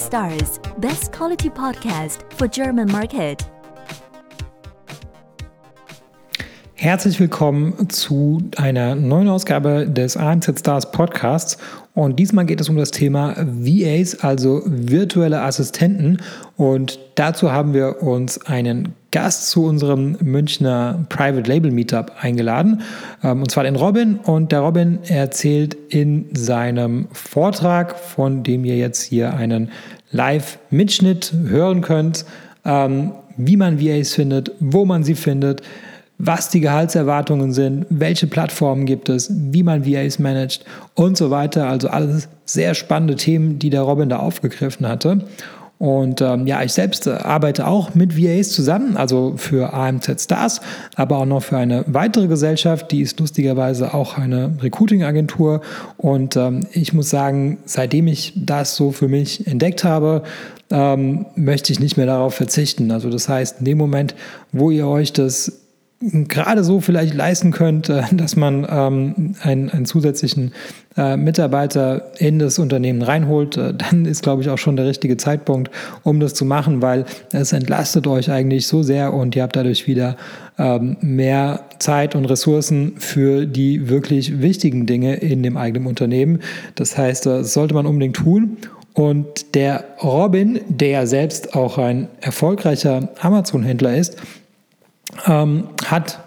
Stars, best quality podcast for German market. Herzlich willkommen zu einer neuen Ausgabe des AMZ Stars Podcasts. Und diesmal geht es um das Thema VAs, also virtuelle Assistenten. Und dazu haben wir uns einen Gast zu unserem Münchner Private Label Meetup eingeladen, ähm, und zwar den Robin. Und der Robin erzählt in seinem Vortrag, von dem ihr jetzt hier einen Live-Mitschnitt hören könnt, ähm, wie man VAs findet, wo man sie findet, was die Gehaltserwartungen sind, welche Plattformen gibt es, wie man VAs managt und so weiter. Also alles sehr spannende Themen, die der Robin da aufgegriffen hatte. Und ähm, ja, ich selbst äh, arbeite auch mit VAs zusammen, also für AMZ Stars, aber auch noch für eine weitere Gesellschaft, die ist lustigerweise auch eine Recruiting-Agentur. Und ähm, ich muss sagen, seitdem ich das so für mich entdeckt habe, ähm, möchte ich nicht mehr darauf verzichten. Also das heißt, in dem Moment, wo ihr euch das gerade so vielleicht leisten könnt, äh, dass man ähm, einen, einen zusätzlichen äh, Mitarbeiter in das Unternehmen reinholt, äh, dann ist, glaube ich, auch schon der richtige Zeitpunkt, um das zu machen, weil es entlastet euch eigentlich so sehr und ihr habt dadurch wieder ähm, mehr Zeit und Ressourcen für die wirklich wichtigen Dinge in dem eigenen Unternehmen. Das heißt, das sollte man unbedingt tun. Und der Robin, der selbst auch ein erfolgreicher Amazon-Händler ist, ähm, hat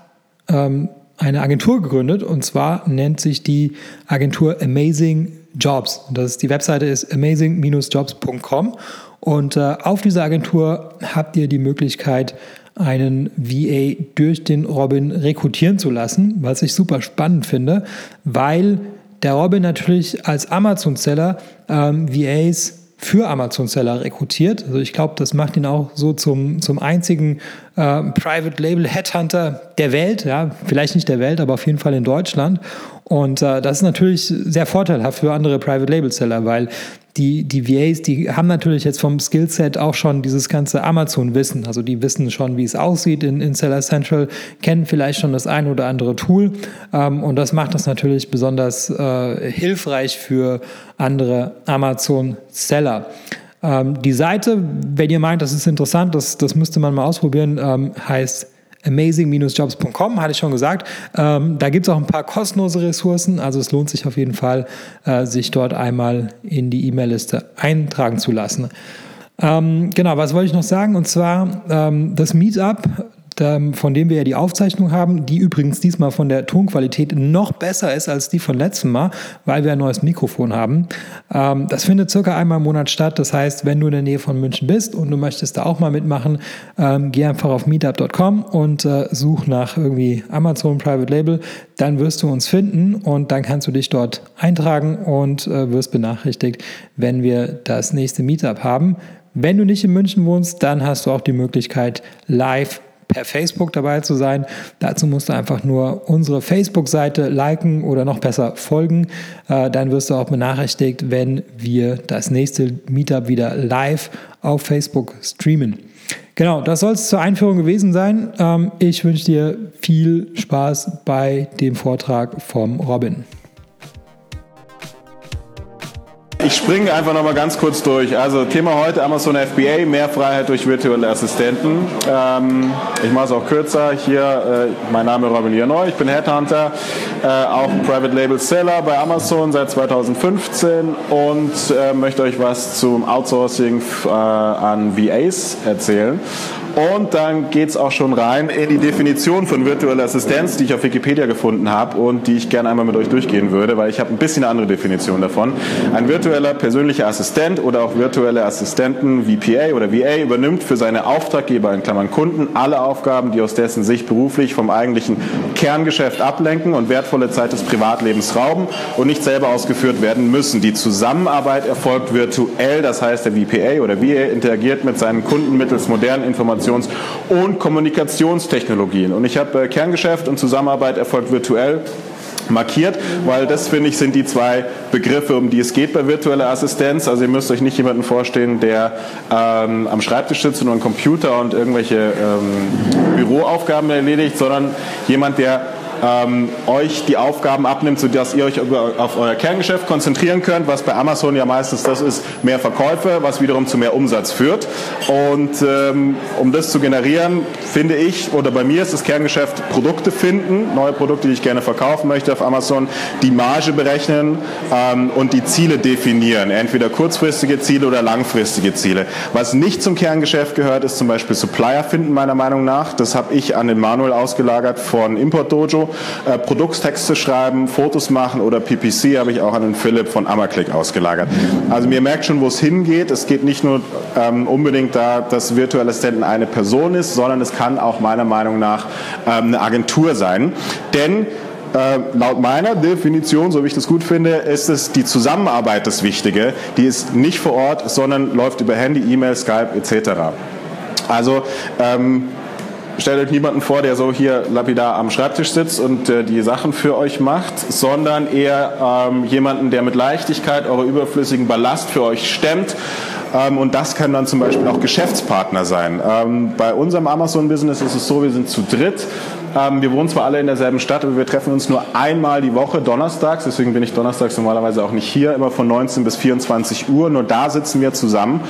ähm, eine Agentur gegründet und zwar nennt sich die Agentur Amazing Jobs. Das ist, die Webseite ist amazing-jobs.com und äh, auf dieser Agentur habt ihr die Möglichkeit, einen VA durch den Robin rekrutieren zu lassen, was ich super spannend finde, weil der Robin natürlich als Amazon-Seller ähm, VAs für Amazon-Seller rekrutiert. Also ich glaube, das macht ihn auch so zum, zum einzigen äh, Private Label Headhunter der Welt. Ja, vielleicht nicht der Welt, aber auf jeden Fall in Deutschland. Und äh, das ist natürlich sehr vorteilhaft für andere Private Label Seller, weil die, die VAs, die haben natürlich jetzt vom Skillset auch schon dieses ganze Amazon-Wissen. Also die wissen schon, wie es aussieht in, in Seller Central, kennen vielleicht schon das ein oder andere Tool. Ähm, und das macht das natürlich besonders äh, hilfreich für andere Amazon-Seller. Ähm, die Seite, wenn ihr meint, das ist interessant, das, das müsste man mal ausprobieren, ähm, heißt amazing-jobs.com, hatte ich schon gesagt. Ähm, da gibt es auch ein paar kostenlose Ressourcen, also es lohnt sich auf jeden Fall, äh, sich dort einmal in die E-Mail-Liste eintragen zu lassen. Ähm, genau, was wollte ich noch sagen? Und zwar ähm, das Meetup von dem wir ja die Aufzeichnung haben, die übrigens diesmal von der Tonqualität noch besser ist als die von letztem Mal, weil wir ein neues Mikrofon haben. Ähm, das findet circa einmal im Monat statt. Das heißt, wenn du in der Nähe von München bist und du möchtest da auch mal mitmachen, ähm, geh einfach auf meetup.com und äh, such nach irgendwie Amazon Private Label. Dann wirst du uns finden und dann kannst du dich dort eintragen und äh, wirst benachrichtigt, wenn wir das nächste Meetup haben. Wenn du nicht in München wohnst, dann hast du auch die Möglichkeit, live per Facebook dabei zu sein. Dazu musst du einfach nur unsere Facebook-Seite liken oder noch besser folgen. Äh, dann wirst du auch benachrichtigt, wenn wir das nächste Meetup wieder live auf Facebook streamen. Genau, das soll es zur Einführung gewesen sein. Ähm, ich wünsche dir viel Spaß bei dem Vortrag vom Robin. Ich springe einfach nochmal ganz kurz durch. Also Thema heute Amazon FBA, mehr Freiheit durch virtuelle Assistenten. Ähm, ich mache es auch kürzer. Hier, äh, mein Name ist Robin Lianoy, ich bin Headhunter, äh, auch Private Label Seller bei Amazon seit 2015 und äh, möchte euch was zum Outsourcing äh, an VAs erzählen. Und dann geht es auch schon rein in die Definition von virtueller Assistenz, die ich auf Wikipedia gefunden habe und die ich gerne einmal mit euch durchgehen würde, weil ich habe ein bisschen eine andere Definition davon. Ein virtueller persönlicher Assistent oder auch virtuelle Assistenten, VPA oder VA, übernimmt für seine Auftraggeber, in Klammern Kunden, alle Aufgaben, die aus dessen Sicht beruflich vom eigentlichen Kerngeschäft ablenken und wertvolle Zeit des Privatlebens rauben und nicht selber ausgeführt werden müssen. Die Zusammenarbeit erfolgt virtuell, das heißt der VPA oder VA interagiert mit seinen Kunden mittels modernen Informationen Informations- und Kommunikationstechnologien. Und ich habe äh, Kerngeschäft und Zusammenarbeit erfolgt virtuell markiert, weil das finde ich sind die zwei Begriffe, um die es geht bei virtueller Assistenz. Also ihr müsst euch nicht jemanden vorstellen, der ähm, am Schreibtisch sitzt und einen Computer und irgendwelche ähm, Büroaufgaben erledigt, sondern jemand, der ähm, euch die Aufgaben abnimmt, sodass ihr euch auf euer Kerngeschäft konzentrieren könnt, was bei Amazon ja meistens das ist, mehr Verkäufe, was wiederum zu mehr Umsatz führt. Und ähm, um das zu generieren, finde ich, oder bei mir ist das Kerngeschäft Produkte finden, neue Produkte, die ich gerne verkaufen möchte auf Amazon, die Marge berechnen ähm, und die Ziele definieren, entweder kurzfristige Ziele oder langfristige Ziele. Was nicht zum Kerngeschäft gehört, ist zum Beispiel Supplier finden, meiner Meinung nach. Das habe ich an den Manuel ausgelagert von Import Dojo. Äh, Produkttexte schreiben, Fotos machen oder PPC habe ich auch an den Philipp von Ammerclick ausgelagert. Also mir merkt schon, wo es hingeht. Es geht nicht nur ähm, unbedingt da, dass virtuelle Assistenten eine Person ist, sondern es kann auch meiner Meinung nach ähm, eine Agentur sein. Denn äh, laut meiner Definition, so wie ich das gut finde, ist es die Zusammenarbeit das Wichtige. Die ist nicht vor Ort, sondern läuft über Handy, E-Mail, Skype etc. Also ähm, stellt euch niemanden vor, der so hier lapidar am Schreibtisch sitzt und äh, die Sachen für euch macht, sondern eher ähm, jemanden, der mit Leichtigkeit eure überflüssigen Ballast für euch stemmt. Ähm, und das können dann zum Beispiel auch Geschäftspartner sein. Ähm, bei unserem Amazon-Business ist es so, wir sind zu dritt. Ähm, wir wohnen zwar alle in derselben Stadt, aber wir treffen uns nur einmal die Woche, donnerstags. Deswegen bin ich donnerstags normalerweise auch nicht hier, immer von 19 bis 24 Uhr. Nur da sitzen wir zusammen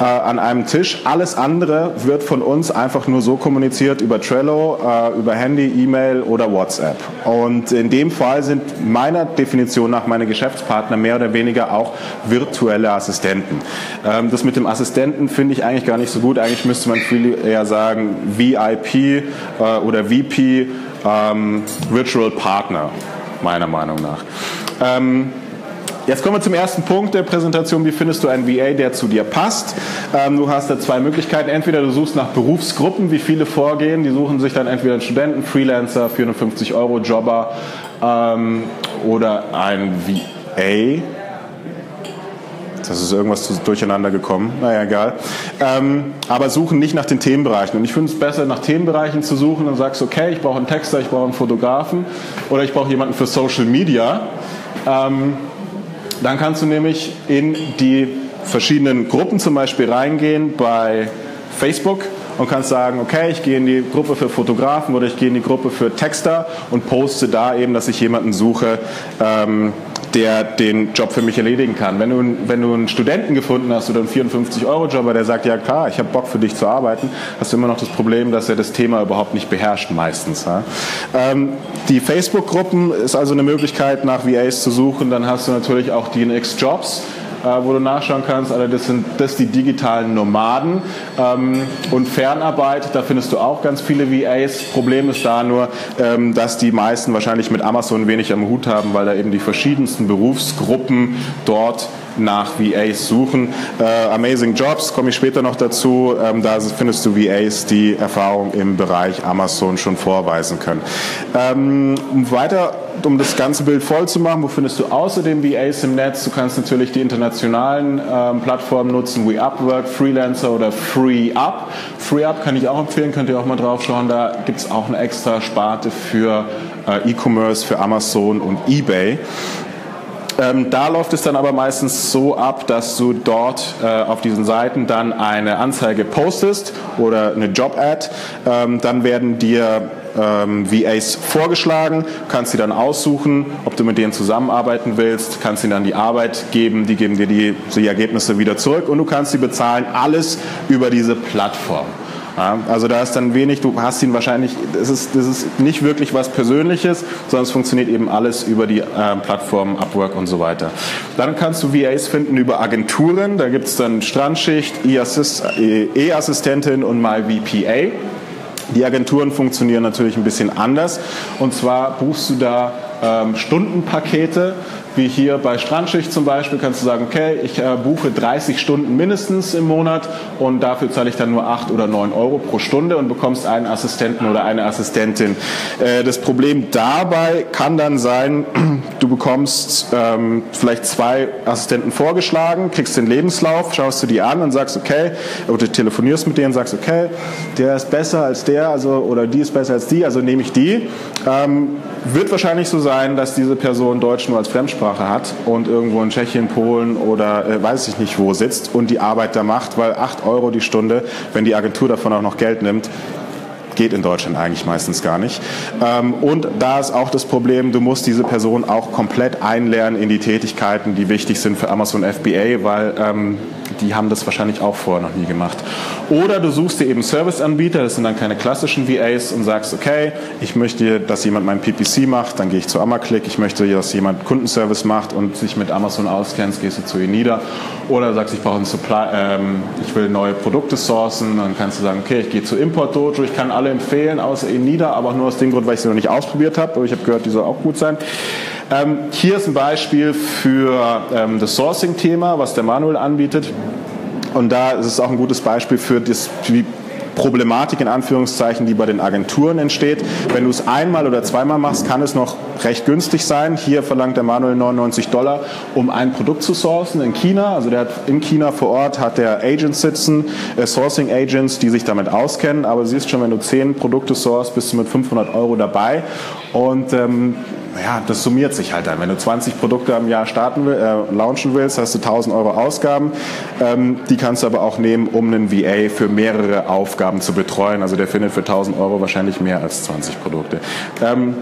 äh, an einem Tisch. Alles andere wird von uns einfach nur so kommuniziert über Trello, äh, über Handy, E-Mail oder WhatsApp. Und in dem Fall sind meiner Definition nach meine Geschäftspartner mehr oder weniger auch virtuelle Assistenten. Ähm, das mit dem Assistenten finde ich eigentlich gar nicht so gut. Eigentlich müsste man viel eher sagen VIP äh, oder VP ähm, Virtual Partner, meiner Meinung nach. Ähm, Jetzt kommen wir zum ersten Punkt der Präsentation. Wie findest du einen VA, der zu dir passt? Ähm, du hast da zwei Möglichkeiten. Entweder du suchst nach Berufsgruppen, wie viele vorgehen. Die suchen sich dann entweder einen Studenten, Freelancer, 450 Euro, Jobber ähm, oder ein VA, das ist irgendwas durcheinander gekommen. Naja, egal. Ähm, aber suchen nicht nach den Themenbereichen. Und ich finde es besser, nach Themenbereichen zu suchen und sagst, okay, ich brauche einen Texter, ich brauche einen Fotografen oder ich brauche jemanden für Social Media. Ähm, dann kannst du nämlich in die verschiedenen Gruppen zum Beispiel reingehen bei Facebook und kannst sagen, okay, ich gehe in die Gruppe für Fotografen oder ich gehe in die Gruppe für Texter und poste da eben, dass ich jemanden suche, ähm, der den Job für mich erledigen kann. Wenn du, wenn du einen Studenten gefunden hast oder einen 54-Euro-Jobber, der sagt, ja klar, ich habe Bock für dich zu arbeiten, hast du immer noch das Problem, dass er das Thema überhaupt nicht beherrscht meistens. Ja? Ähm, die Facebook-Gruppen ist also eine Möglichkeit, nach VAs zu suchen. Dann hast du natürlich auch DNX Jobs äh, wo du nachschauen kannst. Das sind das die digitalen Nomaden. Ähm, und Fernarbeit, da findest du auch ganz viele VAs. Problem ist da nur, ähm, dass die meisten wahrscheinlich mit Amazon wenig am Hut haben, weil da eben die verschiedensten Berufsgruppen dort nach VAs suchen. Äh, Amazing Jobs komme ich später noch dazu. Ähm, da findest du VAs, die Erfahrung im Bereich Amazon schon vorweisen können. Ähm, weiter, um das ganze Bild voll zu machen, wo findest du außerdem VAs im Netz? Du kannst natürlich die internationalen ähm, Plattformen nutzen, wie Upwork, Freelancer oder FreeUp. FreeUp kann ich auch empfehlen, könnt ihr auch mal drauf schauen. Da gibt es auch eine extra Sparte für äh, E-Commerce, für Amazon und eBay. Ähm, da läuft es dann aber meistens so ab, dass du dort äh, auf diesen Seiten dann eine Anzeige postest oder eine Job-Ad. Ähm, dann werden dir ähm, VAs vorgeschlagen, kannst sie dann aussuchen, ob du mit denen zusammenarbeiten willst, kannst ihnen dann die Arbeit geben, die geben dir die, die Ergebnisse wieder zurück und du kannst sie bezahlen, alles über diese Plattform. Ja, also da ist dann wenig, du hast ihn wahrscheinlich, das ist, das ist nicht wirklich was Persönliches, sondern es funktioniert eben alles über die äh, Plattformen Upwork und so weiter. Dann kannst du VAs finden über Agenturen, da gibt es dann Strandschicht, E-Assistentin und MyVPA. Die Agenturen funktionieren natürlich ein bisschen anders. Und zwar buchst du da ähm, Stundenpakete wie hier bei Strandschicht zum Beispiel kannst du sagen, okay, ich äh, buche 30 Stunden mindestens im Monat und dafür zahle ich dann nur 8 oder 9 Euro pro Stunde und bekommst einen Assistenten oder eine Assistentin. Äh, das Problem dabei kann dann sein, du bekommst ähm, vielleicht zwei Assistenten vorgeschlagen, kriegst den Lebenslauf, schaust du die an und sagst, okay, oder telefonierst mit denen und sagst, okay, der ist besser als der, also oder die ist besser als die, also nehme ich die. Ähm, wird wahrscheinlich so sein, dass diese Person Deutsch nur als Fremdsprache hat und irgendwo in Tschechien, Polen oder äh, weiß ich nicht wo sitzt und die Arbeit da macht, weil 8 Euro die Stunde, wenn die Agentur davon auch noch Geld nimmt, geht in Deutschland eigentlich meistens gar nicht. Ähm, und da ist auch das Problem, du musst diese Person auch komplett einlernen in die Tätigkeiten, die wichtig sind für Amazon FBA, weil ähm, die haben das wahrscheinlich auch vorher noch nie gemacht. Oder du suchst dir eben Serviceanbieter, das sind dann keine klassischen VAs und sagst, okay, ich möchte, dass jemand mein PPC macht, dann gehe ich zu Amaclick, ich möchte, dass jemand Kundenservice macht und sich mit Amazon auskennt, gehst du zu Enida. Oder sagst, ich brauche einen Supply, ähm, ich will neue Produkte sourcen, dann kannst du sagen, okay, ich gehe zu Import Dojo, ich kann alle empfehlen, außer Enida, aber auch nur aus dem Grund, weil ich sie noch nicht ausprobiert habe, aber ich habe gehört, die soll auch gut sein. Ähm, hier ist ein Beispiel für ähm, das Sourcing-Thema, was der Manuel anbietet. Und da ist es auch ein gutes Beispiel für das, die Problematik in Anführungszeichen, die bei den Agenturen entsteht. Wenn du es einmal oder zweimal machst, kann es noch recht günstig sein. Hier verlangt der Manuel 99 Dollar, um ein Produkt zu sourcen in China. Also der hat in China vor Ort hat der Agents sitzen, äh, Sourcing Agents, die sich damit auskennen. Aber siehst schon, wenn du zehn Produkte sourcest, bist du mit 500 Euro dabei. Und ähm, ja, das summiert sich halt dann. Wenn du 20 Produkte am Jahr starten will, äh, launchen willst, hast du 1000 Euro Ausgaben. Ähm, die kannst du aber auch nehmen, um einen VA für mehrere Aufgaben zu betreuen. Also der findet für 1000 Euro wahrscheinlich mehr als 20 Produkte. Ähm,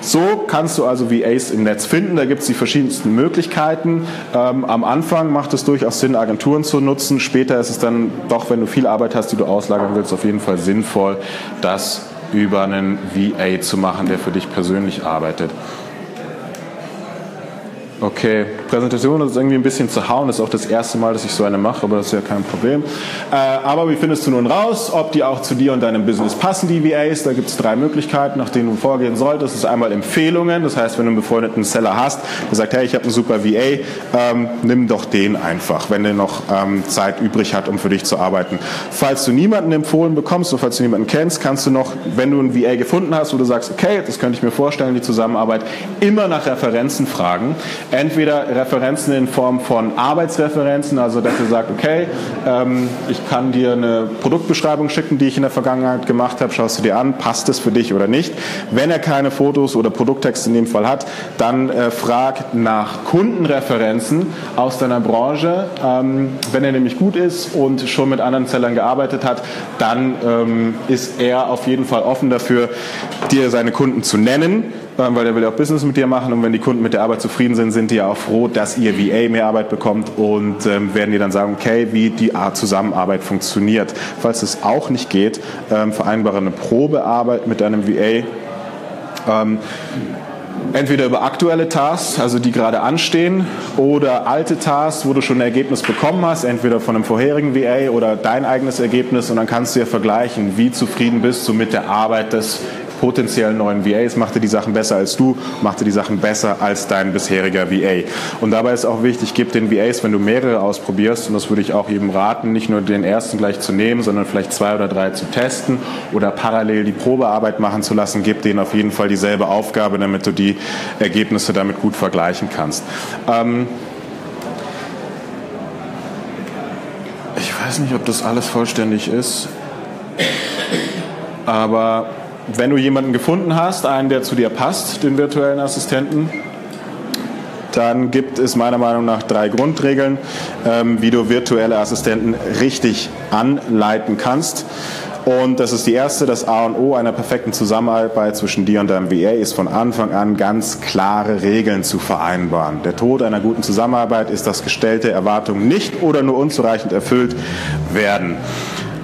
so kannst du also VAs im Netz finden. Da gibt es die verschiedensten Möglichkeiten. Ähm, am Anfang macht es durchaus Sinn, Agenturen zu nutzen. Später ist es dann doch, wenn du viel Arbeit hast, die du auslagern willst, auf jeden Fall sinnvoll, das über einen VA zu machen, der für dich persönlich arbeitet. Okay, Präsentation ist irgendwie ein bisschen zu hauen. Das ist auch das erste Mal, dass ich so eine mache, aber das ist ja kein Problem. Äh, aber wie findest du nun raus, ob die auch zu dir und deinem Business passen, die VAs? Da gibt es drei Möglichkeiten, nach denen du vorgehen solltest. Das ist einmal Empfehlungen. Das heißt, wenn du einen befreundeten Seller hast, der sagt, hey, ich habe einen super VA, ähm, nimm doch den einfach, wenn der noch ähm, Zeit übrig hat, um für dich zu arbeiten. Falls du niemanden empfohlen bekommst oder falls du niemanden kennst, kannst du noch, wenn du einen VA gefunden hast, wo du sagst, okay, das könnte ich mir vorstellen, die Zusammenarbeit, immer nach Referenzen fragen entweder Referenzen in Form von Arbeitsreferenzen, also dass ihr sagt, okay, ähm, ich kann dir eine Produktbeschreibung schicken, die ich in der Vergangenheit gemacht habe, schaust du dir an, passt es für dich oder nicht. Wenn er keine Fotos oder Produkttexte in dem Fall hat, dann äh, frag nach Kundenreferenzen aus deiner Branche. Ähm, wenn er nämlich gut ist und schon mit anderen Sellern gearbeitet hat, dann ähm, ist er auf jeden Fall offen dafür, dir seine Kunden zu nennen weil er will ja auch Business mit dir machen und wenn die Kunden mit der Arbeit zufrieden sind, sind die ja auch froh, dass ihr VA mehr Arbeit bekommt und ähm, werden dir dann sagen, okay, wie die Zusammenarbeit funktioniert. Falls es auch nicht geht, ähm, vereinbare eine Probearbeit mit deinem VA. Ähm, entweder über aktuelle Tasks, also die gerade anstehen, oder alte Tasks, wo du schon ein Ergebnis bekommen hast, entweder von einem vorherigen VA oder dein eigenes Ergebnis und dann kannst du ja vergleichen, wie zufrieden bist du mit der Arbeit des potenziellen neuen VAs, macht er die Sachen besser als du, macht er die Sachen besser als dein bisheriger VA. Und dabei ist auch wichtig, gib den VAs, wenn du mehrere ausprobierst, und das würde ich auch jedem raten, nicht nur den ersten gleich zu nehmen, sondern vielleicht zwei oder drei zu testen oder parallel die Probearbeit machen zu lassen, gib denen auf jeden Fall dieselbe Aufgabe, damit du die Ergebnisse damit gut vergleichen kannst. Ähm, ich weiß nicht, ob das alles vollständig ist, aber wenn du jemanden gefunden hast, einen, der zu dir passt, den virtuellen Assistenten, dann gibt es meiner Meinung nach drei Grundregeln, ähm, wie du virtuelle Assistenten richtig anleiten kannst. Und das ist die erste, das A und O einer perfekten Zusammenarbeit zwischen dir und deinem VA ist von Anfang an ganz klare Regeln zu vereinbaren. Der Tod einer guten Zusammenarbeit ist, dass gestellte Erwartungen nicht oder nur unzureichend erfüllt werden.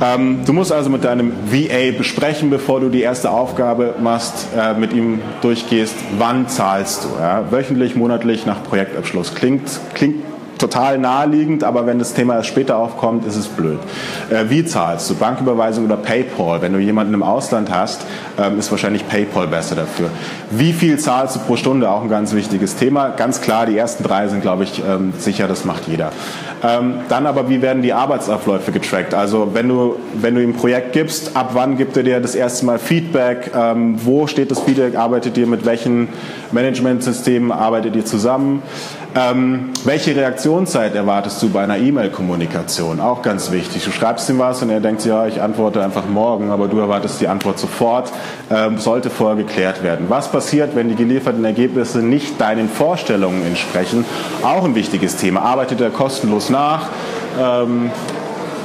Ähm, du musst also mit deinem VA besprechen, bevor du die erste Aufgabe machst, äh, mit ihm durchgehst, wann zahlst du. Ja? Wöchentlich, monatlich nach Projektabschluss. Klingt, klingt total naheliegend, aber wenn das Thema erst später aufkommt, ist es blöd. Äh, wie zahlst du? Banküberweisung oder PayPal? Wenn du jemanden im Ausland hast, ähm, ist wahrscheinlich PayPal besser dafür. Wie viel zahlst du pro Stunde? Auch ein ganz wichtiges Thema. Ganz klar, die ersten drei sind, glaube ich, ähm, sicher, das macht jeder. Ähm, dann aber, wie werden die Arbeitsabläufe getrackt? Also wenn du, wenn du ihm ein Projekt gibst, ab wann gibt er dir das erste Mal Feedback? Ähm, wo steht das Feedback? Arbeitet ihr mit welchen Managementsystemen? Arbeitet ihr zusammen? Ähm, welche Reaktionszeit erwartest du bei einer E-Mail-Kommunikation? Auch ganz wichtig. Du schreibst ihm was und er denkt, ja, ich antworte einfach morgen, aber du erwartest die Antwort sofort. Sollte vorher geklärt werden. Was passiert, wenn die gelieferten Ergebnisse nicht deinen Vorstellungen entsprechen? Auch ein wichtiges Thema. Arbeitet er kostenlos nach? Ähm,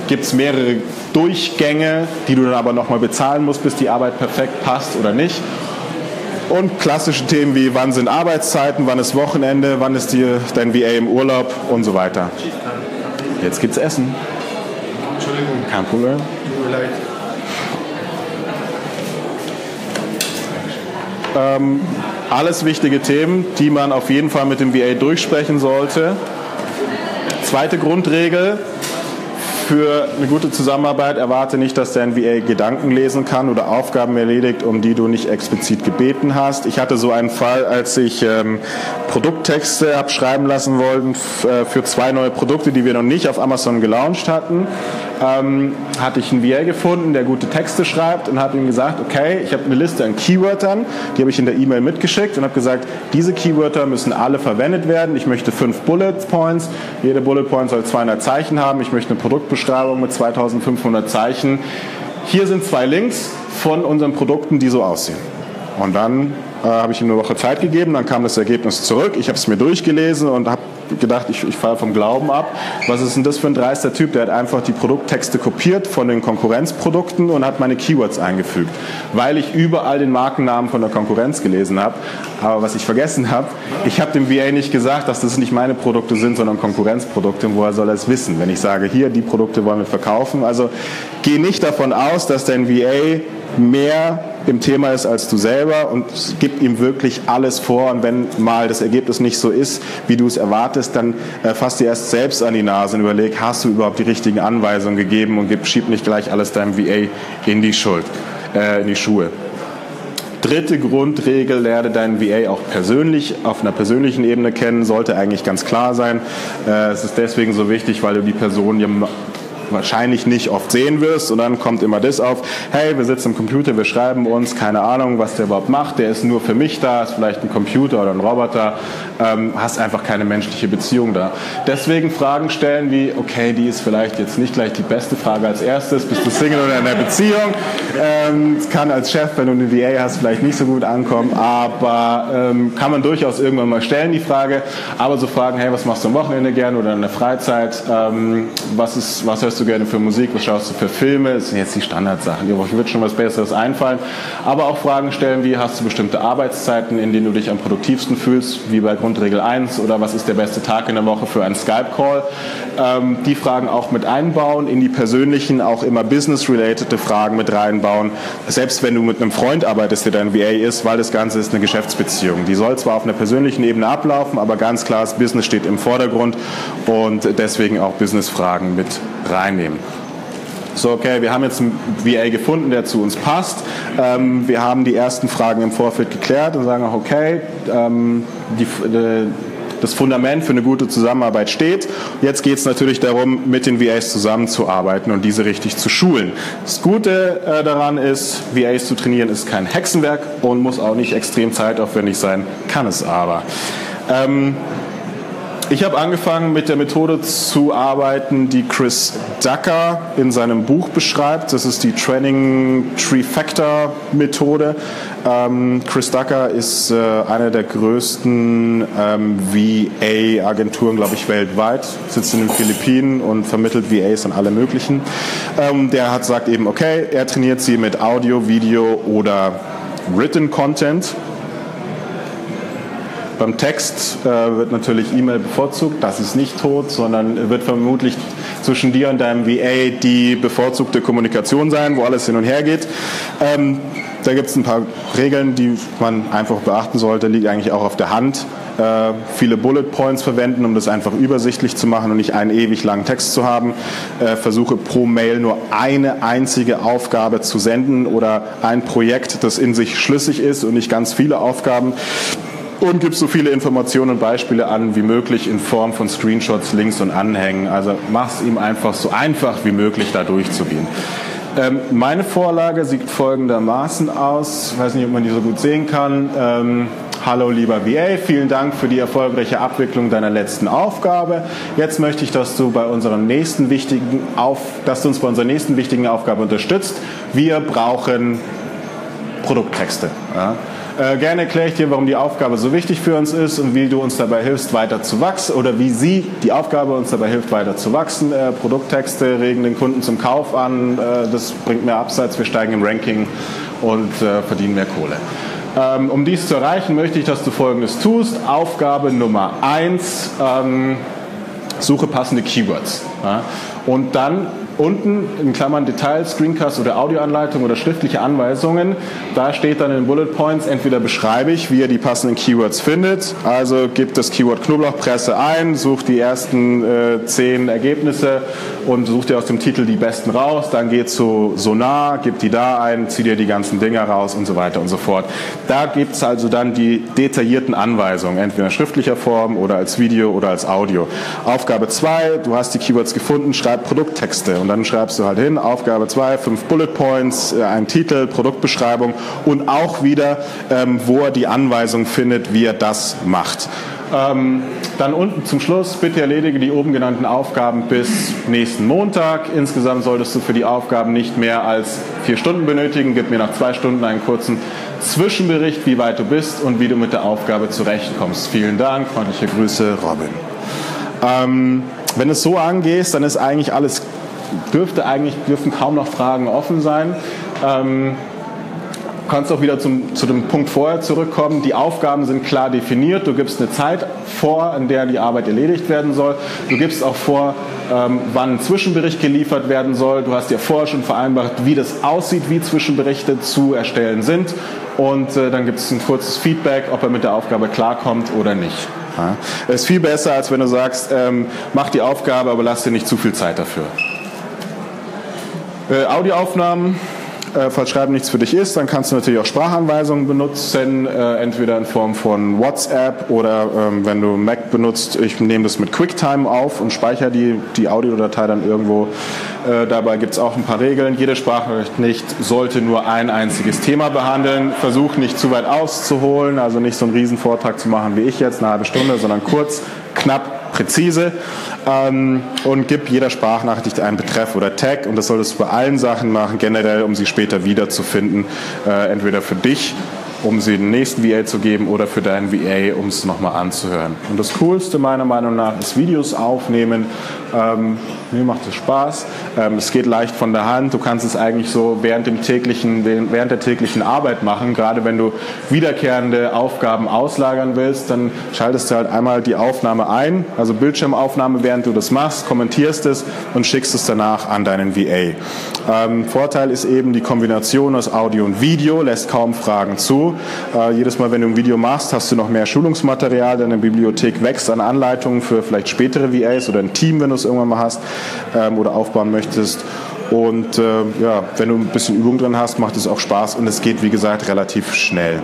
Gibt es mehrere Durchgänge, die du dann aber nochmal bezahlen musst, bis die Arbeit perfekt passt oder nicht. Und klassische Themen wie wann sind Arbeitszeiten, wann ist Wochenende, wann ist die, dein VA im Urlaub und so weiter. Jetzt gibt's Essen. Entschuldigung. Kein Problem. Tut mir leid. Ähm, alles wichtige Themen, die man auf jeden Fall mit dem VA durchsprechen sollte. Zweite Grundregel, für eine gute Zusammenarbeit erwarte nicht, dass dein VA Gedanken lesen kann oder Aufgaben erledigt, um die du nicht explizit gebeten hast. Ich hatte so einen Fall, als ich ähm, Produkttexte abschreiben lassen wollte äh, für zwei neue Produkte, die wir noch nicht auf Amazon gelauncht hatten. Ähm, hatte ich einen VA gefunden, der gute Texte schreibt und habe ihm gesagt, okay, ich habe eine Liste an Keywörtern, die habe ich in der E-Mail mitgeschickt und habe gesagt, diese Keywörter müssen alle verwendet werden. Ich möchte fünf Bullet Points. Jede Bullet Point soll 200 Zeichen haben. Ich möchte eine Produktbeschreibung mit 2500 Zeichen. Hier sind zwei Links von unseren Produkten, die so aussehen. Und dann äh, habe ich ihm eine Woche Zeit gegeben, dann kam das Ergebnis zurück. Ich habe es mir durchgelesen und habe gedacht, ich, ich falle vom Glauben ab. Was ist denn das für ein dreister Typ? Der hat einfach die Produkttexte kopiert von den Konkurrenzprodukten und hat meine Keywords eingefügt, weil ich überall den Markennamen von der Konkurrenz gelesen habe. Aber was ich vergessen habe, ich habe dem VA nicht gesagt, dass das nicht meine Produkte sind, sondern Konkurrenzprodukte. Woher soll er es wissen, wenn ich sage, hier, die Produkte wollen wir verkaufen? Also geh nicht davon aus, dass dein VA mehr im Thema ist als du selber und gib ihm wirklich alles vor. Und wenn mal das Ergebnis nicht so ist, wie du es erwartest, dann äh, fass dir erst selbst an die Nase und überleg, hast du überhaupt die richtigen Anweisungen gegeben und gib, schieb nicht gleich alles deinem VA in die Schuld, äh, in die Schuhe. Dritte Grundregel, lerne deinen VA auch persönlich, auf einer persönlichen Ebene kennen, sollte eigentlich ganz klar sein. Äh, es ist deswegen so wichtig, weil du die Person wahrscheinlich nicht oft sehen wirst. Und dann kommt immer das auf, hey, wir sitzen am Computer, wir schreiben uns, keine Ahnung, was der überhaupt macht, der ist nur für mich da, ist vielleicht ein Computer oder ein Roboter, ähm, hast einfach keine menschliche Beziehung da. Deswegen Fragen stellen wie, okay, die ist vielleicht jetzt nicht gleich die beste Frage als erstes, bist du Single oder in einer Beziehung? Ähm, kann als Chef, wenn du eine VA hast, vielleicht nicht so gut ankommen, aber ähm, kann man durchaus irgendwann mal stellen, die Frage. Aber so Fragen, hey, was machst du am Wochenende gerne oder in der Freizeit? Ähm, was, ist, was hörst du gerne für Musik? Was schaust du für Filme? Das sind jetzt die Standardsachen. Dir wird schon was Besseres einfallen. Aber auch Fragen stellen wie, hast du bestimmte Arbeitszeiten, in denen du dich am produktivsten fühlst, wie bei Grundregel 1 oder was ist der beste Tag in der Woche für einen Skype-Call? Ähm, die Fragen auch mit einbauen, in die persönlichen auch immer business-related Fragen mit reinbauen. Selbst wenn du mit einem Freund arbeitest, der dein VA ist, weil das Ganze ist eine Geschäftsbeziehung. Die soll zwar auf einer persönlichen Ebene ablaufen, aber ganz klar, das Business steht im Vordergrund und deswegen auch Business-Fragen mit reinnehmen. So, okay, wir haben jetzt einen VA gefunden, der zu uns passt. Ähm, wir haben die ersten Fragen im Vorfeld geklärt und sagen auch, okay, ähm, die, äh, das Fundament für eine gute Zusammenarbeit steht. Jetzt geht es natürlich darum, mit den VAs zusammenzuarbeiten und diese richtig zu schulen. Das Gute äh, daran ist, VAs zu trainieren ist kein Hexenwerk und muss auch nicht extrem zeitaufwendig sein, kann es aber. Ähm, ich habe angefangen mit der Methode zu arbeiten, die Chris Ducker in seinem Buch beschreibt. Das ist die Training Trifecta Methode. Ähm, Chris Ducker ist äh, einer der größten ähm, VA-Agenturen, glaube ich, weltweit. Sitzt in den Philippinen und vermittelt VAs an alle möglichen. Ähm, der hat sagt eben, okay, er trainiert sie mit Audio, Video oder Written Content beim Text äh, wird natürlich E-Mail bevorzugt. Das ist nicht tot, sondern wird vermutlich zwischen dir und deinem VA die bevorzugte Kommunikation sein, wo alles hin und her geht. Ähm, da gibt es ein paar Regeln, die man einfach beachten sollte, liegt eigentlich auch auf der Hand. Äh, viele Bullet Points verwenden, um das einfach übersichtlich zu machen und nicht einen ewig langen Text zu haben. Äh, versuche pro Mail nur eine einzige Aufgabe zu senden oder ein Projekt, das in sich schlüssig ist und nicht ganz viele Aufgaben und gibst so viele Informationen und Beispiele an wie möglich in Form von Screenshots, Links und Anhängen. Also mach es ihm einfach so einfach wie möglich da durchzugehen. Ähm, meine Vorlage sieht folgendermaßen aus. Ich weiß nicht, ob man die so gut sehen kann. Ähm, Hallo lieber VA, vielen Dank für die erfolgreiche Abwicklung deiner letzten Aufgabe. Jetzt möchte ich, dass du bei unserem nächsten wichtigen Auf, dass du uns bei unserer nächsten wichtigen Aufgabe unterstützt. Wir brauchen Produkttexte. Ja? Äh, gerne erkläre ich dir, warum die Aufgabe so wichtig für uns ist und wie du uns dabei hilfst, weiter zu wachsen oder wie sie, die Aufgabe, uns dabei hilft, weiter zu wachsen. Äh, Produkttexte regen den Kunden zum Kauf an, äh, das bringt mehr Absatz, wir steigen im Ranking und äh, verdienen mehr Kohle. Ähm, um dies zu erreichen, möchte ich, dass du Folgendes tust. Aufgabe Nummer eins: ähm, suche passende Keywords. Ja? Und dann unten in Klammern Details, Screencast oder Audioanleitung oder schriftliche Anweisungen. Da steht dann in Bullet Points, entweder beschreibe ich, wie ihr die passenden Keywords findet. Also gebt das Keyword Knoblauchpresse ein, sucht die ersten äh, zehn Ergebnisse und sucht ihr aus dem Titel die besten raus. Dann geht zu Sonar, gebt die da ein, zieht ihr die ganzen Dinger raus und so weiter und so fort. Da gibt es also dann die detaillierten Anweisungen, entweder in schriftlicher Form oder als Video oder als Audio. Aufgabe 2, du hast die Keywords gefunden, schreib Produkttexte und dann schreibst du halt hin, Aufgabe 2, fünf Bullet Points, äh, ein Titel, Produktbeschreibung und auch wieder, ähm, wo er die Anweisung findet, wie er das macht. Ähm, dann unten zum Schluss, bitte erledige die oben genannten Aufgaben bis nächsten Montag. Insgesamt solltest du für die Aufgaben nicht mehr als vier Stunden benötigen. Gib mir nach zwei Stunden einen kurzen Zwischenbericht, wie weit du bist und wie du mit der Aufgabe zurechtkommst. Vielen Dank, freundliche Grüße, Robin. Ähm, wenn es so angehst, dann ist eigentlich alles dürfte eigentlich, dürften kaum noch Fragen offen sein. Ähm, kannst auch wieder zum, zu dem Punkt vorher zurückkommen. Die Aufgaben sind klar definiert. Du gibst eine Zeit vor, in der die Arbeit erledigt werden soll. Du gibst auch vor, ähm, wann ein Zwischenbericht geliefert werden soll. Du hast ja vorher schon vereinbart, wie das aussieht, wie Zwischenberichte zu erstellen sind. Und äh, dann gibt es ein kurzes Feedback, ob er mit der Aufgabe klarkommt oder nicht. Ja. Ist viel besser, als wenn du sagst, ähm, mach die Aufgabe, aber lass dir nicht zu viel Zeit dafür. Äh, Audioaufnahmen, äh, falls Schreiben nichts für dich ist, dann kannst du natürlich auch Sprachanweisungen benutzen, äh, entweder in Form von WhatsApp oder ähm, wenn du Mac benutzt, ich nehme das mit QuickTime auf und speichere die, die Audiodatei dann irgendwo. Äh, dabei gibt es auch ein paar Regeln. Jede Sprachnachricht nicht sollte nur ein einziges Thema behandeln. Versuch nicht zu weit auszuholen, also nicht so einen riesen Vortrag zu machen wie ich jetzt, eine halbe Stunde, sondern kurz, knapp, präzise ähm, und gib jeder Sprachnachricht einen Betreff oder Tag und das solltest du bei allen Sachen machen, generell, um sie später wiederzufinden, äh, entweder für dich um sie den nächsten VA zu geben oder für deinen VA, um es nochmal anzuhören. Und das Coolste meiner Meinung nach ist Videos aufnehmen. Ähm, mir macht es Spaß. Ähm, es geht leicht von der Hand. Du kannst es eigentlich so während, dem täglichen, während der täglichen Arbeit machen. Gerade wenn du wiederkehrende Aufgaben auslagern willst, dann schaltest du halt einmal die Aufnahme ein, also Bildschirmaufnahme, während du das machst, kommentierst es und schickst es danach an deinen VA. Ähm, Vorteil ist eben die Kombination aus Audio und Video, lässt kaum Fragen zu. Äh, jedes Mal, wenn du ein Video machst, hast du noch mehr Schulungsmaterial, deine Bibliothek wächst an Anleitungen für vielleicht spätere VAs oder ein Team, wenn du es irgendwann mal hast ähm, oder aufbauen möchtest. Und äh, ja, wenn du ein bisschen Übung drin hast, macht es auch Spaß und es geht, wie gesagt, relativ schnell.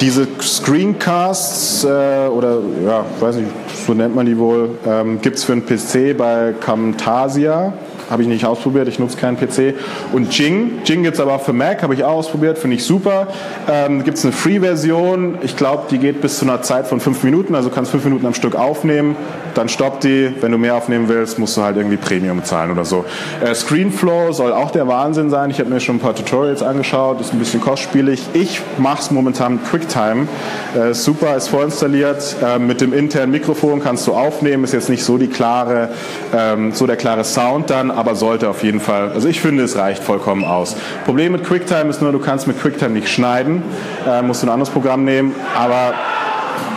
Diese Screencasts äh, oder ja, weiß nicht, so nennt man die wohl, ähm, gibt es für einen PC bei Camtasia habe ich nicht ausprobiert, ich nutze keinen PC. Und Jing, Jing gibt es aber auch für Mac, habe ich auch ausprobiert, finde ich super. Ähm, gibt es eine Free-Version, ich glaube, die geht bis zu einer Zeit von fünf Minuten, also kannst fünf Minuten am Stück aufnehmen, dann stoppt die. Wenn du mehr aufnehmen willst, musst du halt irgendwie Premium zahlen oder so. Äh, Screenflow soll auch der Wahnsinn sein. Ich habe mir schon ein paar Tutorials angeschaut, ist ein bisschen kostspielig. Ich mache es momentan mit QuickTime. Äh, super, ist vorinstalliert. Äh, mit dem internen Mikrofon kannst du aufnehmen, ist jetzt nicht so die klare, ähm, so der klare Sound dann, aber sollte auf jeden Fall, also ich finde, es reicht vollkommen aus. Problem mit QuickTime ist nur, du kannst mit QuickTime nicht schneiden, äh, musst du ein anderes Programm nehmen, aber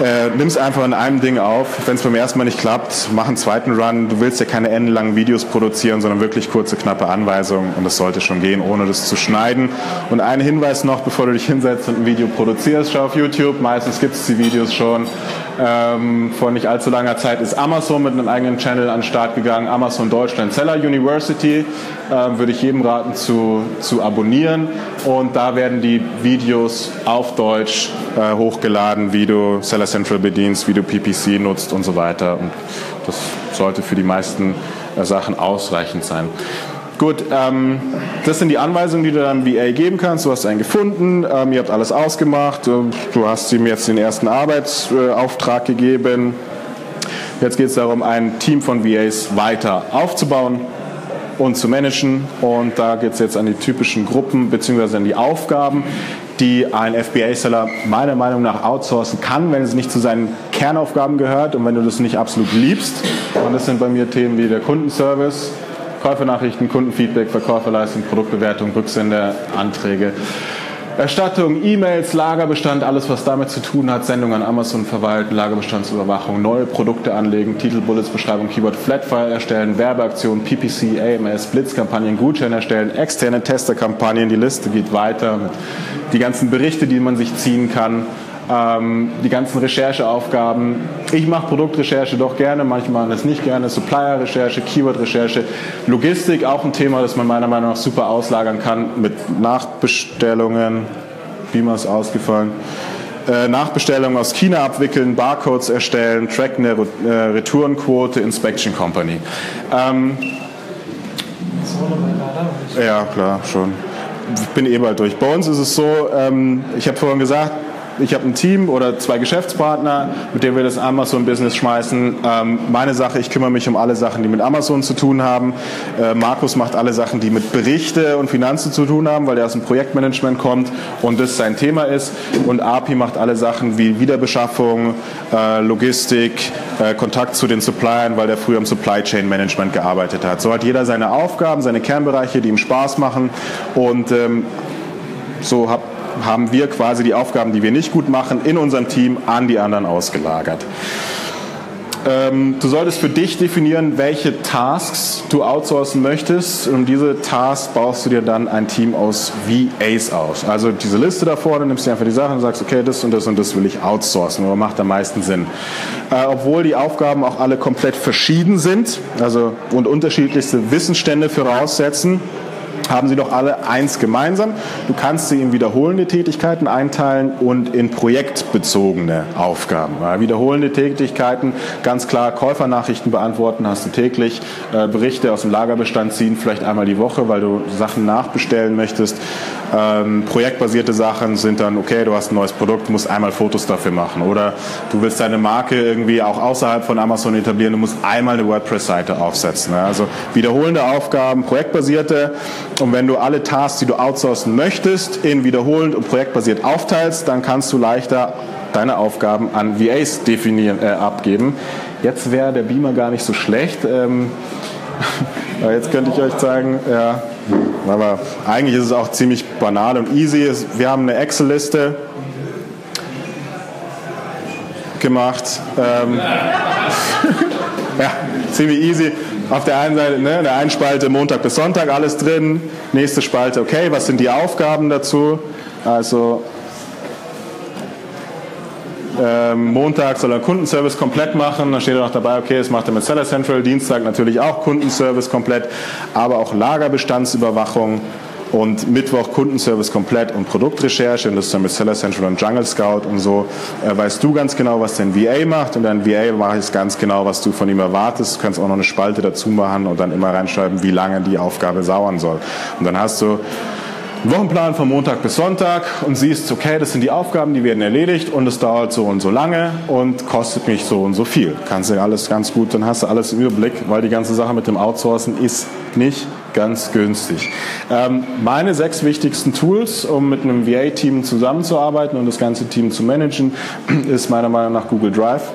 äh, nimm es einfach in einem Ding auf. Wenn es beim ersten Mal nicht klappt, mach einen zweiten Run. Du willst ja keine endenlangen Videos produzieren, sondern wirklich kurze, knappe Anweisungen und das sollte schon gehen, ohne das zu schneiden. Und ein Hinweis noch, bevor du dich hinsetzt und ein Video produzierst, schau auf YouTube. Meistens gibt es die Videos schon. Ähm, vor nicht allzu langer Zeit ist Amazon mit einem eigenen Channel an den Start gegangen. Amazon Deutschland Seller University äh, würde ich jedem raten zu, zu abonnieren. Und da werden die Videos auf Deutsch äh, hochgeladen, wie du Seller Central bedienst, wie du PPC nutzt und so weiter. Und das sollte für die meisten äh, Sachen ausreichend sein. Gut, ähm, das sind die Anweisungen, die du dann VA geben kannst. Du hast einen gefunden, ähm, ihr habt alles ausgemacht, du hast ihm jetzt den ersten Arbeitsauftrag gegeben. Jetzt geht es darum, ein Team von VAs weiter aufzubauen und zu managen. Und da geht es jetzt an die typischen Gruppen bzw. an die Aufgaben. die ein FBA-Seller meiner Meinung nach outsourcen kann, wenn es nicht zu seinen Kernaufgaben gehört und wenn du das nicht absolut liebst. Und das sind bei mir Themen wie der Kundenservice, Käufernachrichten, Kundenfeedback, Verkäuferleistung, Produktbewertung, Rücksende, Anträge. Erstattung, E-Mails, Lagerbestand, alles was damit zu tun hat, Sendung an Amazon verwalten, Lagerbestandsüberwachung, neue Produkte anlegen, Titel, Bullets, Beschreibung, Keyword, Flatfile erstellen, Werbeaktionen, PPC, AMS, Blitzkampagnen, Gutscheine erstellen, externe Testerkampagnen, die Liste geht weiter mit die ganzen Berichte, die man sich ziehen kann ähm, die ganzen Rechercheaufgaben. Ich mache Produktrecherche doch gerne, manchmal das nicht gerne. Supplier-Recherche, Keyword-Recherche, Logistik auch ein Thema, das man meiner Meinung nach super auslagern kann mit Nachbestellungen. Beamer ist ausgefallen. Äh, Nachbestellungen aus China abwickeln, Barcodes erstellen, tracken der äh, Retourenquote, Inspection Company. Ähm, ja, klar, schon. Ich bin eh bald durch. Bei uns ist es so, ähm, ich habe vorhin gesagt, ich habe ein Team oder zwei Geschäftspartner, mit denen wir das Amazon-Business schmeißen. Ähm, meine Sache, ich kümmere mich um alle Sachen, die mit Amazon zu tun haben. Äh, Markus macht alle Sachen, die mit Berichte und Finanzen zu tun haben, weil er aus dem Projektmanagement kommt und das sein Thema ist. Und API macht alle Sachen wie Wiederbeschaffung, äh, Logistik, äh, Kontakt zu den Suppliern, weil der früher im Supply Chain Management gearbeitet hat. So hat jeder seine Aufgaben, seine Kernbereiche, die ihm Spaß machen und ähm, so habe haben wir quasi die Aufgaben, die wir nicht gut machen, in unserem Team an die anderen ausgelagert. Ähm, du solltest für dich definieren, welche Tasks du outsourcen möchtest. Und diese Tasks baust du dir dann ein Team aus VAs aus. Also diese Liste da vorne, nimmst du einfach die Sachen und sagst, okay, das und das und das will ich outsourcen. Aber macht am meisten Sinn. Äh, obwohl die Aufgaben auch alle komplett verschieden sind also, und unterschiedlichste Wissensstände voraussetzen, haben sie doch alle eins gemeinsam. Du kannst sie in wiederholende Tätigkeiten einteilen und in projektbezogene Aufgaben. wiederholende Tätigkeiten, ganz klar Käufernachrichten beantworten, hast du täglich, äh, Berichte aus dem Lagerbestand ziehen, vielleicht einmal die Woche, weil du Sachen nachbestellen möchtest. Ähm, projektbasierte Sachen sind dann, okay, du hast ein neues Produkt, musst einmal Fotos dafür machen. Oder du willst deine Marke irgendwie auch außerhalb von Amazon etablieren, du musst einmal eine WordPress-Seite aufsetzen. Also wiederholende Aufgaben, projektbasierte und wenn du alle Tasks, die du outsourcen möchtest, in wiederholend und projektbasiert aufteilst, dann kannst du leichter deine Aufgaben an VAs definieren, äh, abgeben. Jetzt wäre der Beamer gar nicht so schlecht. Ähm, jetzt könnte ich euch zeigen, ja, aber eigentlich ist es auch ziemlich banal und easy. Wir haben eine Excel-Liste gemacht. Ähm, ja, ziemlich easy. Auf der einen Seite, ne, der einen Spalte Montag bis Sonntag alles drin, nächste Spalte, okay, was sind die Aufgaben dazu? Also ähm, Montag soll er Kundenservice komplett machen, dann steht er noch dabei, okay, das macht er mit Seller Central, Dienstag natürlich auch Kundenservice komplett, aber auch Lagerbestandsüberwachung, und Mittwoch Kundenservice komplett und Produktrecherche. Und das ist dann mit Seller Central und Jungle Scout und so. Äh, weißt du ganz genau, was dein VA macht? Und dein VA es ganz genau, was du von ihm erwartest. Du kannst auch noch eine Spalte dazu machen und dann immer reinschreiben, wie lange die Aufgabe sauern soll. Und dann hast du Wochenplan von Montag bis Sonntag und siehst, okay, das sind die Aufgaben, die werden erledigt und es dauert so und so lange und kostet mich so und so viel. Kannst du alles ganz gut, dann hast du alles im Überblick, weil die ganze Sache mit dem Outsourcen ist nicht ganz günstig. Ähm, meine sechs wichtigsten Tools, um mit einem VA-Team zusammenzuarbeiten und das ganze Team zu managen, ist meiner Meinung nach Google Drive.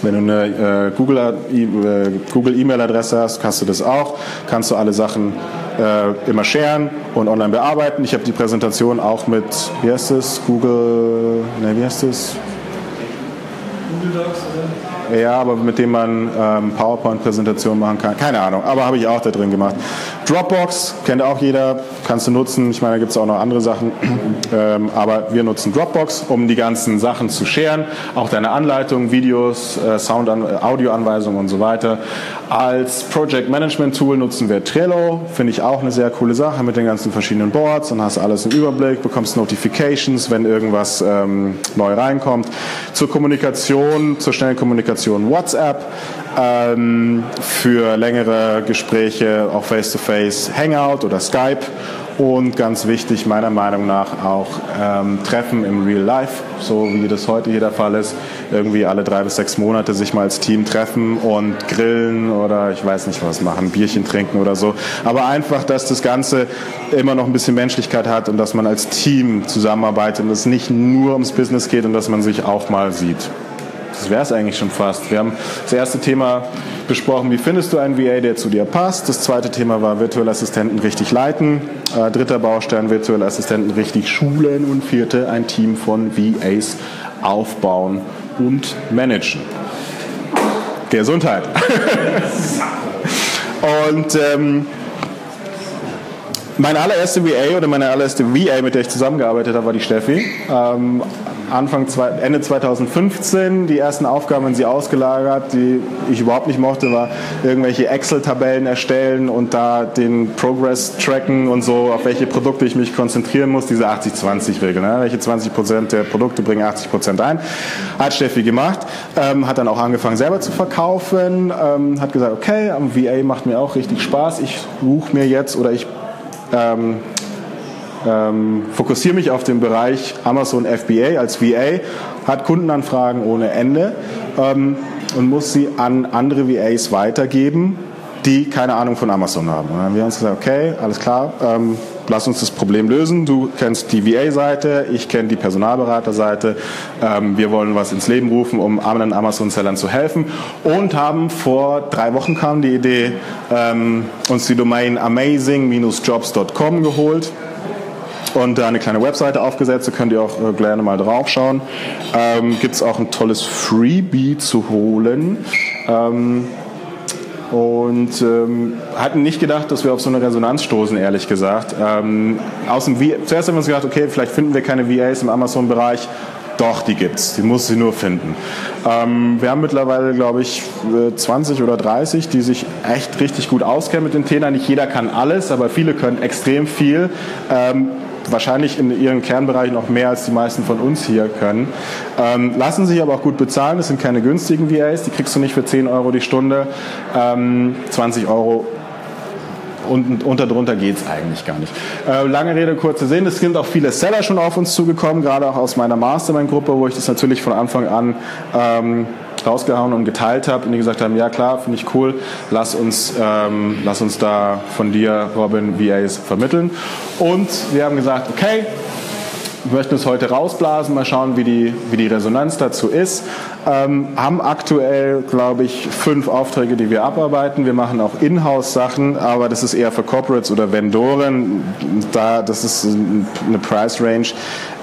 Wenn du eine äh, Google E-Mail-Adresse hast, hast du das auch. Kannst du alle Sachen äh, immer sharen und online bearbeiten. Ich habe die Präsentation auch mit, wie heißt das? Google, ne, wie heißt das? Google Docs, oder? Ja, aber mit dem man ähm, PowerPoint-Präsentationen machen kann. Keine Ahnung, aber habe ich auch da drin gemacht. Dropbox kennt auch jeder, kannst du nutzen. Ich meine, da gibt es auch noch andere Sachen. ähm, aber wir nutzen Dropbox, um die ganzen Sachen zu scheren. Auch deine Anleitungen, Videos, äh, Sound, Audioanweisungen und so weiter. Als Project Management Tool nutzen wir Trello. Finde ich auch eine sehr coole Sache mit den ganzen verschiedenen Boards. Dann hast alles im Überblick, bekommst Notifications, wenn irgendwas ähm, neu reinkommt. Zur Kommunikation, zur schnellen Kommunikation WhatsApp, ähm, für längere Gespräche auch Face-to-Face -face Hangout oder Skype und ganz wichtig meiner Meinung nach auch ähm, Treffen im Real Life, so wie das heute hier der Fall ist. irgendwie alle drei bis sechs Monate sich mal als Team treffen und grillen oder ich weiß nicht was machen, Bierchen trinken oder so. Aber einfach, dass das Ganze immer noch ein bisschen Menschlichkeit hat und dass man als Team zusammenarbeitet und es nicht nur ums Business geht und dass man sich auch mal sieht. Das wäre es eigentlich schon fast. Wir haben das erste Thema besprochen, wie findest du einen VA, der zu dir passt. Das zweite Thema war virtuelle Assistenten richtig leiten. Äh, dritter Baustein, virtuelle Assistenten richtig schulen. Und vierte, ein Team von VAs aufbauen und managen. Gesundheit. und ähm, meine allererste VA oder meine allererste VA, mit der ich zusammengearbeitet habe, war die Steffi. Ähm, Anfang, Ende 2015 die ersten Aufgaben an sie ausgelagert, die ich überhaupt nicht mochte, war irgendwelche Excel-Tabellen erstellen und da den Progress tracken und so, auf welche Produkte ich mich konzentrieren muss, diese 80-20-Regel. Ne? Welche 20% der Produkte bringen 80% ein. Hat Steffi gemacht, ähm, hat dann auch angefangen selber zu verkaufen, ähm, hat gesagt, okay, am VA macht mir auch richtig Spaß, ich suche mir jetzt oder ich ähm, ähm, fokussiere mich auf den Bereich Amazon FBA als VA, hat Kundenanfragen ohne Ende ähm, und muss sie an andere VAs weitergeben, die keine Ahnung von Amazon haben. Und dann haben wir uns gesagt, okay, alles klar, ähm, lass uns das Problem lösen. Du kennst die VA-Seite, ich kenne die Personalberater-Seite. Ähm, wir wollen was ins Leben rufen, um anderen Amazon-Sellern zu helfen. Und haben vor drei Wochen kam die Idee, ähm, uns die Domain amazing-jobs.com geholt und da eine kleine Webseite aufgesetzt, da könnt ihr auch äh, gerne mal drauf schauen. Ähm, Gibt es auch ein tolles Freebie zu holen. Ähm, und ähm, hatten nicht gedacht, dass wir auf so eine Resonanz stoßen, ehrlich gesagt. Ähm, aus dem Zuerst haben wir uns gedacht, okay, vielleicht finden wir keine VAs im Amazon-Bereich. Doch, die gibt's. Die muss sie nur finden. Ähm, wir haben mittlerweile, glaube ich, 20 äh, oder 30, die sich echt richtig gut auskennen mit den Themen. Nicht jeder kann alles, aber viele können extrem viel. Ähm, wahrscheinlich in ihren Kernbereichen auch mehr als die meisten von uns hier können. Ähm, lassen sich aber auch gut bezahlen. Das sind keine günstigen VAs, die kriegst du nicht für 10 Euro die Stunde. Ähm, 20 Euro und unter drunter geht es eigentlich gar nicht. Äh, lange Rede, kurze Sinn. Es sind auch viele Seller schon auf uns zugekommen, gerade auch aus meiner Mastermind-Gruppe, wo ich das natürlich von Anfang an ähm, rausgehauen und geteilt habe und die gesagt haben, ja klar, finde ich cool, lass uns, ähm, lass uns da von dir, Robin, VAs vermitteln. Und wir haben gesagt, okay, möchten es heute rausblasen, mal schauen, wie die, wie die Resonanz dazu ist. Ähm, haben aktuell, glaube ich, fünf Aufträge, die wir abarbeiten. Wir machen auch Inhouse-Sachen, aber das ist eher für Corporates oder Vendoren. Da, das ist eine Price-Range,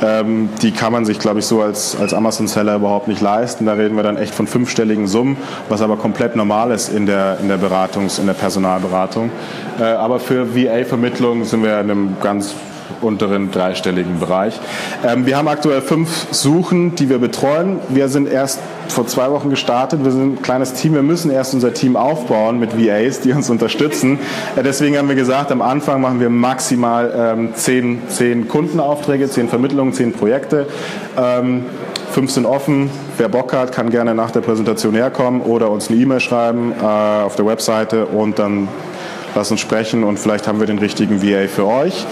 ähm, die kann man sich, glaube ich, so als, als Amazon-Seller überhaupt nicht leisten. Da reden wir dann echt von fünfstelligen Summen, was aber komplett normal ist in der, in der Beratungs-, in der Personalberatung. Äh, aber für VA-Vermittlung sind wir in einem ganz unteren dreistelligen Bereich. Ähm, wir haben aktuell fünf Suchen, die wir betreuen. Wir sind erst vor zwei Wochen gestartet. Wir sind ein kleines Team. Wir müssen erst unser Team aufbauen mit VAs, die uns unterstützen. Äh, deswegen haben wir gesagt, am Anfang machen wir maximal ähm, zehn, zehn Kundenaufträge, zehn Vermittlungen, zehn Projekte. Ähm, fünf sind offen. Wer Bock hat, kann gerne nach der Präsentation herkommen oder uns eine E-Mail schreiben äh, auf der Webseite und dann lass uns sprechen und vielleicht haben wir den richtigen VA für euch.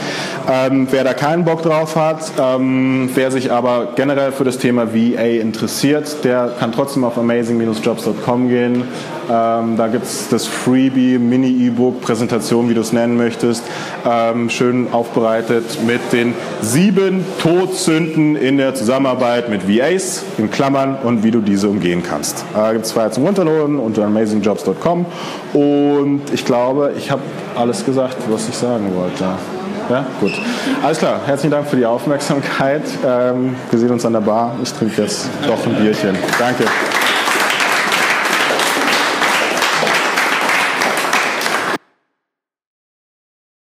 Ähm, wer da keinen Bock drauf hat, ähm, wer sich aber generell für das Thema VA interessiert, der kann trotzdem auf amazing-jobs.com gehen. Ähm, da gibt es das Freebie, Mini-E-Book, Präsentation, wie du es nennen möchtest, ähm, schön aufbereitet mit den sieben Todsünden in der Zusammenarbeit mit VAs, in Klammern, und wie du diese umgehen kannst. Da äh, gibt es zwei zum Runterladen unter amazingjobs.com und ich glaube, ich habe alles gesagt, was ich sagen wollte. Ja, gut. Alles klar. Herzlichen Dank für die Aufmerksamkeit. Ähm, wir sehen uns an der Bar. Ich trinke jetzt doch ein Bierchen. Danke.